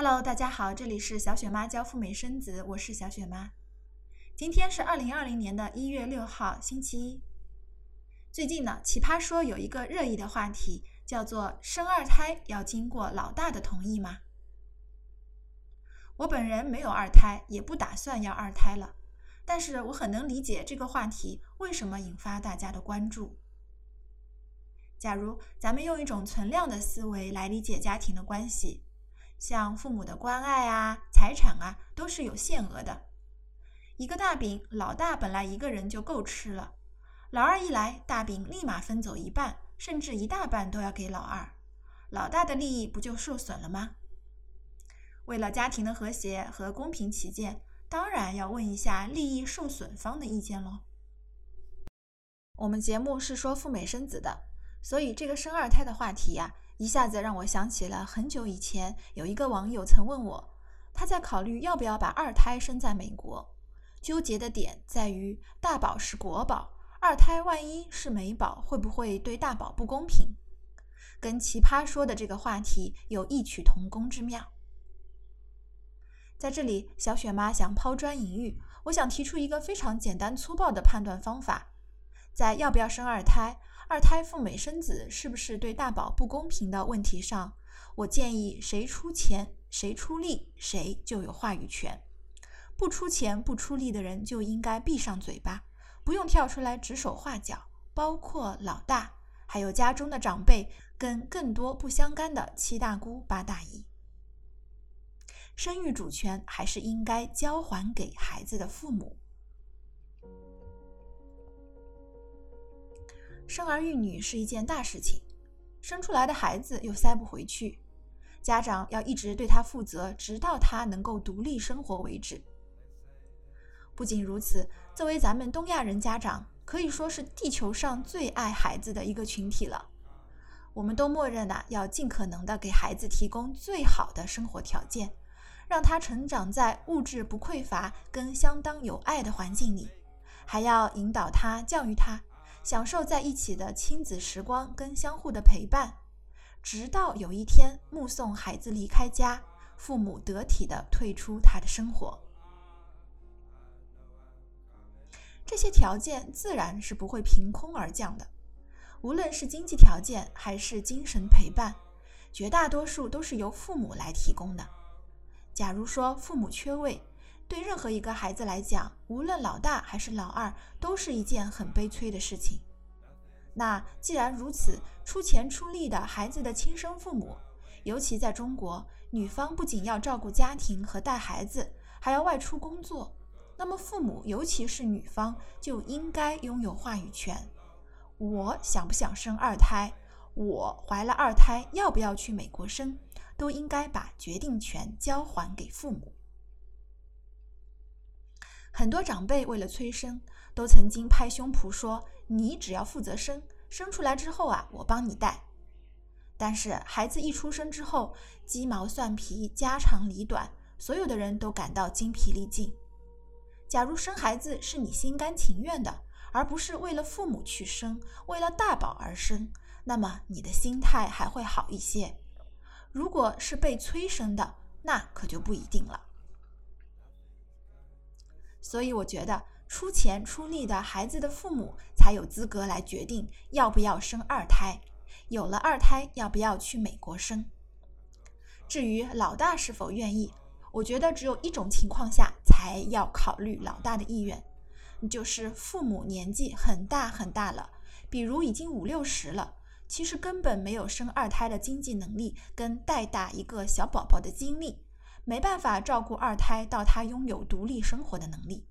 Hello，大家好，这里是小雪妈教赴美生子，我是小雪妈。今天是二零二零年的一月六号，星期一。最近呢，奇葩说有一个热议的话题，叫做生二胎要经过老大的同意吗？我本人没有二胎，也不打算要二胎了，但是我很能理解这个话题为什么引发大家的关注。假如咱们用一种存量的思维来理解家庭的关系。像父母的关爱啊、财产啊，都是有限额的。一个大饼，老大本来一个人就够吃了，老二一来，大饼立马分走一半，甚至一大半都要给老二，老大的利益不就受损了吗？为了家庭的和谐和公平起见，当然要问一下利益受损方的意见喽。我们节目是说赴美生子的，所以这个生二胎的话题呀。一下子让我想起了很久以前，有一个网友曾问我，他在考虑要不要把二胎生在美国，纠结的点在于大宝是国宝，二胎万一是美宝，会不会对大宝不公平？跟奇葩说的这个话题有异曲同工之妙。在这里，小雪妈想抛砖引玉，我想提出一个非常简单粗暴的判断方法，在要不要生二胎。二胎赴美生子是不是对大宝不公平的问题上，我建议谁出钱谁出力，谁就有话语权。不出钱不出力的人就应该闭上嘴巴，不用跳出来指手画脚。包括老大，还有家中的长辈，跟更多不相干的七大姑八大姨。生育主权还是应该交还给孩子的父母。生儿育女是一件大事情，生出来的孩子又塞不回去，家长要一直对他负责，直到他能够独立生活为止。不仅如此，作为咱们东亚人家长，可以说是地球上最爱孩子的一个群体了。我们都默认呐，要尽可能的给孩子提供最好的生活条件，让他成长在物质不匮乏、跟相当有爱的环境里，还要引导他、教育他。享受在一起的亲子时光跟相互的陪伴，直到有一天目送孩子离开家，父母得体的退出他的生活。这些条件自然是不会凭空而降的，无论是经济条件还是精神陪伴，绝大多数都是由父母来提供的。假如说父母缺位，对任何一个孩子来讲，无论老大还是老二，都是一件很悲催的事情。那既然如此，出钱出力的孩子的亲生父母，尤其在中国，女方不仅要照顾家庭和带孩子，还要外出工作，那么父母，尤其是女方，就应该拥有话语权。我想不想生二胎？我怀了二胎，要不要去美国生？都应该把决定权交还给父母。很多长辈为了催生，都曾经拍胸脯说：“你只要负责生，生出来之后啊，我帮你带。”但是孩子一出生之后，鸡毛蒜皮、家长里短，所有的人都感到精疲力尽。假如生孩子是你心甘情愿的，而不是为了父母去生，为了大宝而生，那么你的心态还会好一些。如果是被催生的，那可就不一定了。所以我觉得出钱出力的孩子的父母才有资格来决定要不要生二胎，有了二胎要不要去美国生。至于老大是否愿意，我觉得只有一种情况下才要考虑老大的意愿，就是父母年纪很大很大了，比如已经五六十了，其实根本没有生二胎的经济能力跟带大一个小宝宝的精力。没办法照顾二胎到他拥有独立生活的能力，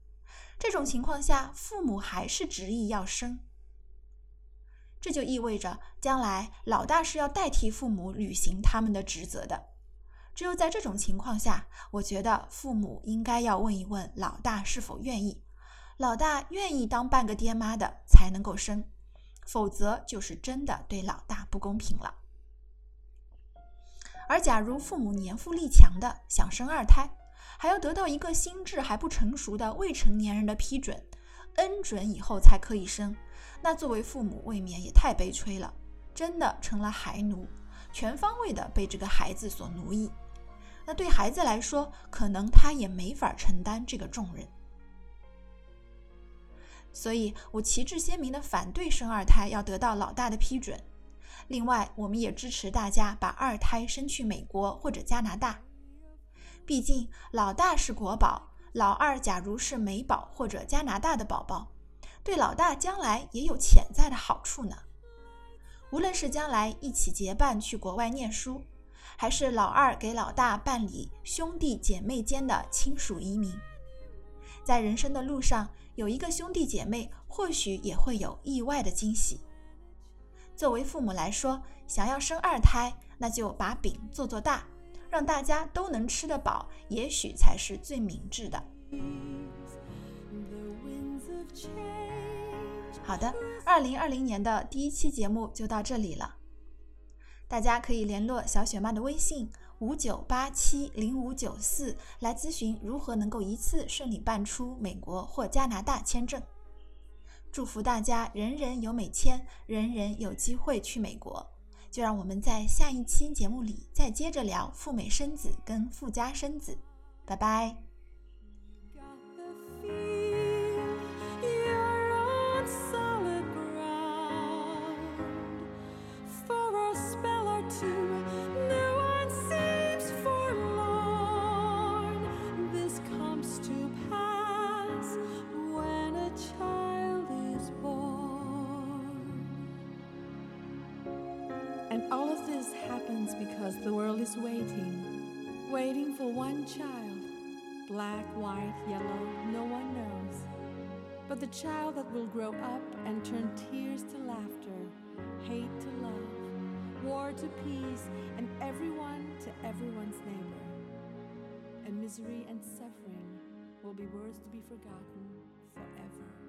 这种情况下，父母还是执意要生。这就意味着将来老大是要代替父母履行他们的职责的。只有在这种情况下，我觉得父母应该要问一问老大是否愿意，老大愿意当半个爹妈的才能够生，否则就是真的对老大不公平了。而假如父母年富力强的想生二胎，还要得到一个心智还不成熟的未成年人的批准，恩准以后才可以生，那作为父母未免也太悲催了，真的成了孩奴，全方位的被这个孩子所奴役。那对孩子来说，可能他也没法承担这个重任。所以我旗帜鲜明的反对生二胎，要得到老大的批准。另外，我们也支持大家把二胎生去美国或者加拿大。毕竟老大是国宝，老二假如是美宝或者加拿大的宝宝，对老大将来也有潜在的好处呢。无论是将来一起结伴去国外念书，还是老二给老大办理兄弟姐妹间的亲属移民，在人生的路上有一个兄弟姐妹，或许也会有意外的惊喜。作为父母来说，想要生二胎，那就把饼做做大，让大家都能吃得饱，也许才是最明智的。好的，二零二零年的第一期节目就到这里了。大家可以联络小雪妈的微信五九八七零五九四来咨询如何能够一次顺利办出美国或加拿大签证。祝福大家人人有美签，人人有机会去美国。就让我们在下一期节目里再接着聊赴美生子跟赴加生子。拜拜。And all of this happens because the world is waiting, waiting for one child. Black, white, yellow, no one knows. But the child that will grow up and turn tears to laughter, hate to love, war to peace, and everyone to everyone's neighbor. And misery and suffering will be words to be forgotten forever.